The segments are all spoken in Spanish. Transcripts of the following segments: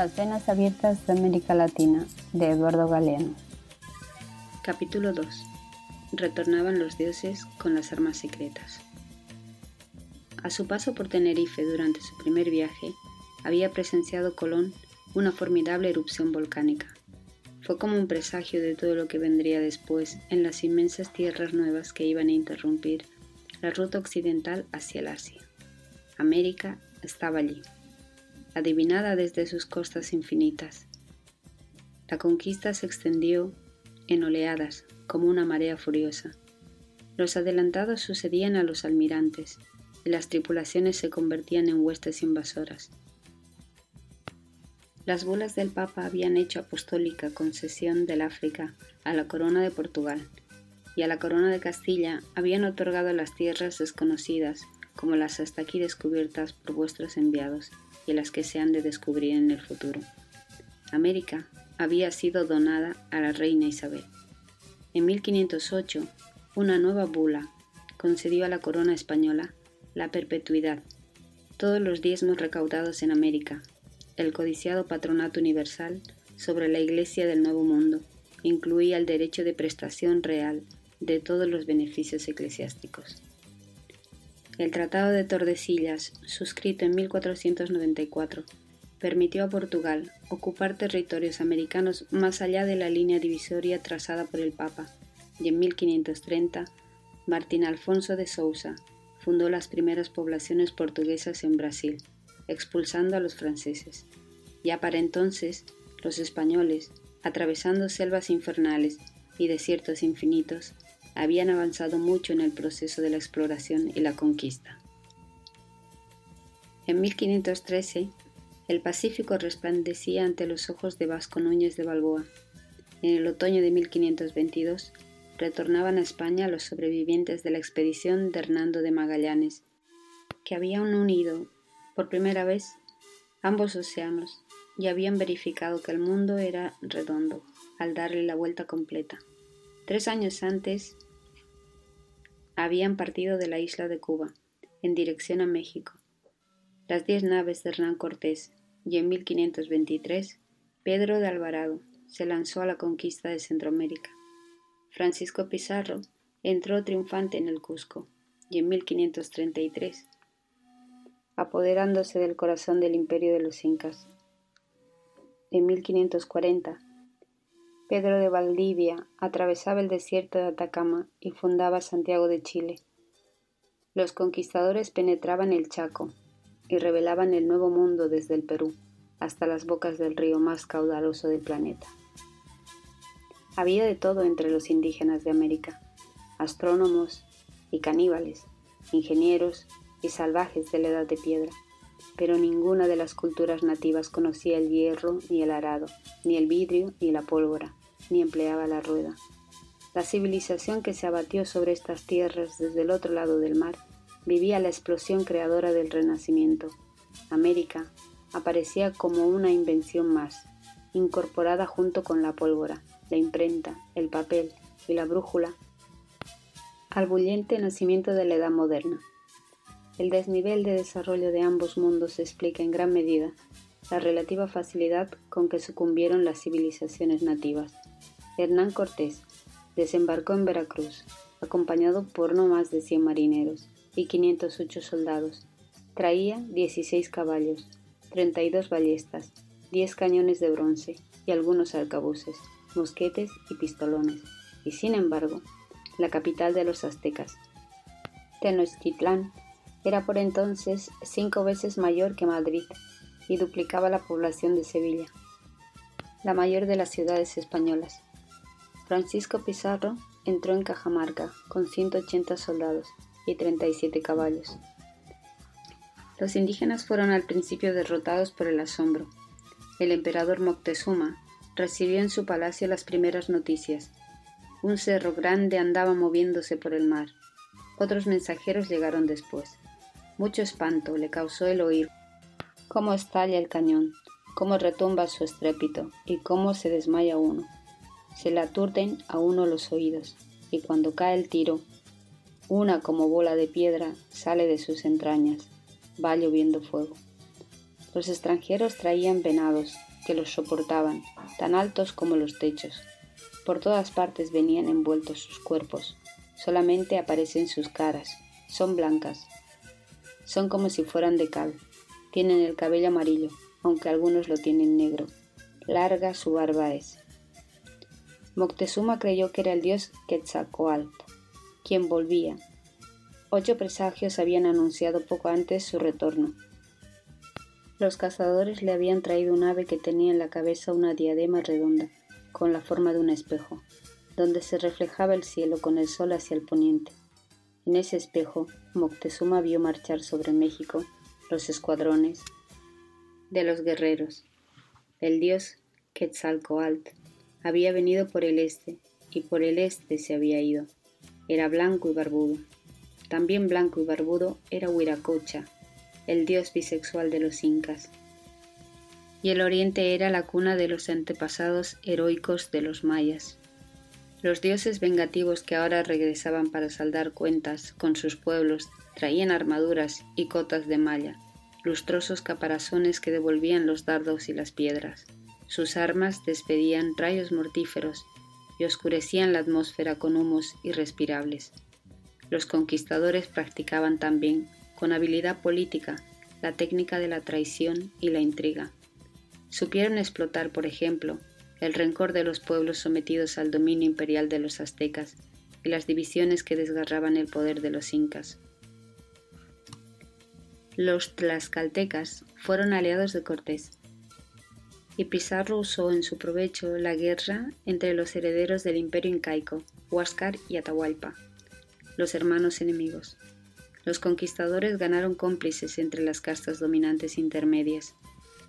Las venas abiertas de América Latina, de Eduardo Galeano. Capítulo 2. Retornaban los dioses con las armas secretas. A su paso por Tenerife durante su primer viaje, había presenciado Colón una formidable erupción volcánica. Fue como un presagio de todo lo que vendría después en las inmensas tierras nuevas que iban a interrumpir la ruta occidental hacia el Asia. América estaba allí adivinada desde sus costas infinitas. La conquista se extendió en oleadas, como una marea furiosa. Los adelantados sucedían a los almirantes, y las tripulaciones se convertían en huestes invasoras. Las bulas del Papa habían hecho apostólica concesión del África a la corona de Portugal, y a la corona de Castilla habían otorgado las tierras desconocidas como las hasta aquí descubiertas por vuestros enviados, y las que se han de descubrir en el futuro. América había sido donada a la reina Isabel. En 1508, una nueva bula concedió a la corona española la perpetuidad, todos los diezmos recaudados en América, el codiciado patronato universal sobre la Iglesia del Nuevo Mundo, incluía el derecho de prestación real de todos los beneficios eclesiásticos. El Tratado de Tordesillas, suscrito en 1494, permitió a Portugal ocupar territorios americanos más allá de la línea divisoria trazada por el Papa, y en 1530 Martín Alfonso de Sousa fundó las primeras poblaciones portuguesas en Brasil, expulsando a los franceses. Ya para entonces, los españoles, atravesando selvas infernales y desiertos infinitos, habían avanzado mucho en el proceso de la exploración y la conquista. En 1513, el Pacífico resplandecía ante los ojos de Vasco Núñez de Balboa. En el otoño de 1522, retornaban a España los sobrevivientes de la expedición de Hernando de Magallanes, que habían unido, por primera vez, ambos océanos y habían verificado que el mundo era redondo al darle la vuelta completa. Tres años antes habían partido de la isla de Cuba, en dirección a México. Las diez naves de Hernán Cortés, y en 1523, Pedro de Alvarado se lanzó a la conquista de Centroamérica. Francisco Pizarro entró triunfante en el Cusco, y en 1533, apoderándose del corazón del imperio de los incas. En 1540, Pedro de Valdivia atravesaba el desierto de Atacama y fundaba Santiago de Chile. Los conquistadores penetraban el Chaco y revelaban el nuevo mundo desde el Perú hasta las bocas del río más caudaloso del planeta. Había de todo entre los indígenas de América, astrónomos y caníbales, ingenieros y salvajes de la edad de piedra, pero ninguna de las culturas nativas conocía el hierro ni el arado, ni el vidrio ni la pólvora ni empleaba la rueda. La civilización que se abatió sobre estas tierras desde el otro lado del mar vivía la explosión creadora del Renacimiento. América aparecía como una invención más, incorporada junto con la pólvora, la imprenta, el papel y la brújula al bullente nacimiento de la edad moderna. El desnivel de desarrollo de ambos mundos explica en gran medida la relativa facilidad con que sucumbieron las civilizaciones nativas. Hernán Cortés desembarcó en Veracruz, acompañado por no más de 100 marineros y 508 soldados. Traía 16 caballos, 32 ballestas, 10 cañones de bronce y algunos arcabuces, mosquetes y pistolones. Y sin embargo, la capital de los aztecas, Tenochtitlán, era por entonces cinco veces mayor que Madrid y duplicaba la población de Sevilla, la mayor de las ciudades españolas. Francisco Pizarro entró en Cajamarca con 180 soldados y 37 caballos. Los indígenas fueron al principio derrotados por el asombro. El emperador Moctezuma recibió en su palacio las primeras noticias. Un cerro grande andaba moviéndose por el mar. Otros mensajeros llegaron después. Mucho espanto le causó el oír cómo estalla el cañón, cómo retumba su estrépito y cómo se desmaya uno se le aturden a uno los oídos, y cuando cae el tiro, una como bola de piedra sale de sus entrañas, va lloviendo fuego. Los extranjeros traían venados, que los soportaban, tan altos como los techos. Por todas partes venían envueltos sus cuerpos, solamente aparecen sus caras, son blancas, son como si fueran de cal, tienen el cabello amarillo, aunque algunos lo tienen negro, larga su barba es. Moctezuma creyó que era el dios Quetzalcoatl, quien volvía. Ocho presagios habían anunciado poco antes su retorno. Los cazadores le habían traído un ave que tenía en la cabeza una diadema redonda, con la forma de un espejo, donde se reflejaba el cielo con el sol hacia el poniente. En ese espejo, Moctezuma vio marchar sobre México los escuadrones de los guerreros. El dios Quetzalcoatl había venido por el este y por el este se había ido. Era blanco y barbudo. También blanco y barbudo era Huiracocha, el dios bisexual de los incas. Y el oriente era la cuna de los antepasados heroicos de los mayas. Los dioses vengativos que ahora regresaban para saldar cuentas con sus pueblos traían armaduras y cotas de malla, lustrosos caparazones que devolvían los dardos y las piedras. Sus armas despedían rayos mortíferos y oscurecían la atmósfera con humos irrespirables. Los conquistadores practicaban también, con habilidad política, la técnica de la traición y la intriga. Supieron explotar, por ejemplo, el rencor de los pueblos sometidos al dominio imperial de los aztecas y las divisiones que desgarraban el poder de los incas. Los tlaxcaltecas fueron aliados de Cortés y Pizarro usó en su provecho la guerra entre los herederos del imperio incaico, Huáscar y Atahualpa, los hermanos enemigos. Los conquistadores ganaron cómplices entre las castas dominantes intermedias,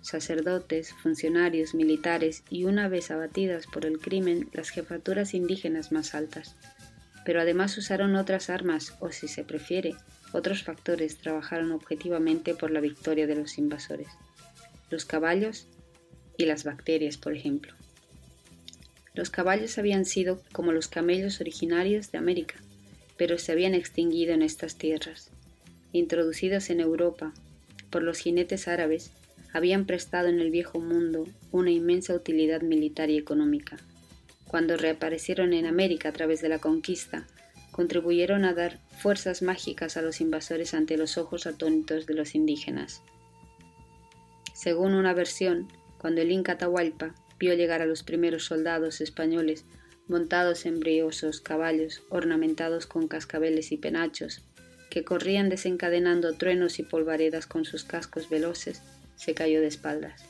sacerdotes, funcionarios, militares y una vez abatidas por el crimen las jefaturas indígenas más altas. Pero además usaron otras armas o, si se prefiere, otros factores trabajaron objetivamente por la victoria de los invasores. Los caballos y las bacterias, por ejemplo. Los caballos habían sido como los camellos originarios de América, pero se habían extinguido en estas tierras. Introducidos en Europa por los jinetes árabes, habían prestado en el viejo mundo una inmensa utilidad militar y económica. Cuando reaparecieron en América a través de la conquista, contribuyeron a dar fuerzas mágicas a los invasores ante los ojos atónitos de los indígenas. Según una versión, cuando el Inca Atahualpa vio llegar a los primeros soldados españoles montados en briosos caballos ornamentados con cascabeles y penachos, que corrían desencadenando truenos y polvaredas con sus cascos veloces, se cayó de espaldas.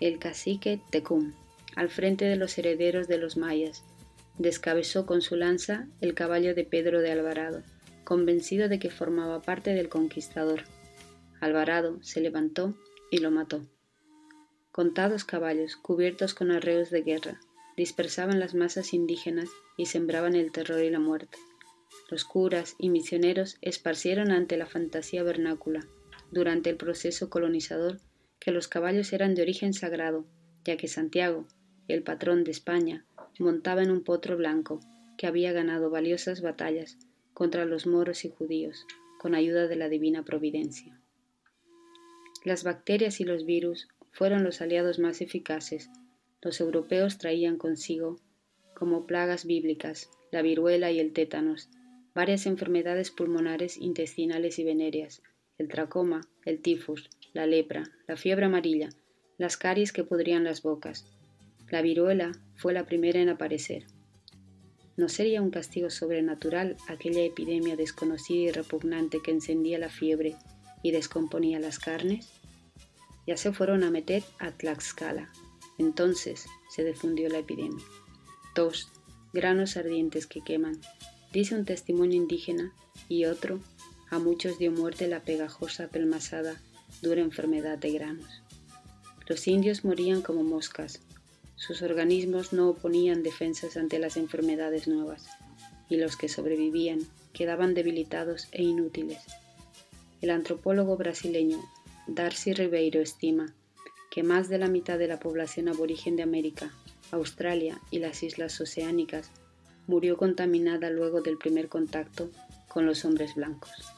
El cacique Tecum, al frente de los herederos de los mayas, descabezó con su lanza el caballo de Pedro de Alvarado, convencido de que formaba parte del conquistador. Alvarado se levantó y lo mató. Contados caballos, cubiertos con arreos de guerra, dispersaban las masas indígenas y sembraban el terror y la muerte. Los curas y misioneros esparcieron ante la fantasía vernácula, durante el proceso colonizador, que los caballos eran de origen sagrado, ya que Santiago, el patrón de España, montaba en un potro blanco, que había ganado valiosas batallas contra los moros y judíos, con ayuda de la divina providencia. Las bacterias y los virus fueron los aliados más eficaces. Los europeos traían consigo, como plagas bíblicas, la viruela y el tétanos, varias enfermedades pulmonares, intestinales y venéreas, el tracoma, el tifus, la lepra, la fiebre amarilla, las caries que podrían las bocas. La viruela fue la primera en aparecer. ¿No sería un castigo sobrenatural aquella epidemia desconocida y repugnante que encendía la fiebre y descomponía las carnes? Ya se fueron a meter a Tlaxcala. Entonces se difundió la epidemia. Tos, granos ardientes que queman, dice un testimonio indígena, y otro, a muchos dio muerte la pegajosa, pelmazada, dura enfermedad de granos. Los indios morían como moscas, sus organismos no oponían defensas ante las enfermedades nuevas, y los que sobrevivían quedaban debilitados e inútiles. El antropólogo brasileño Darcy Ribeiro estima que más de la mitad de la población aborigen de América, Australia y las islas oceánicas murió contaminada luego del primer contacto con los hombres blancos.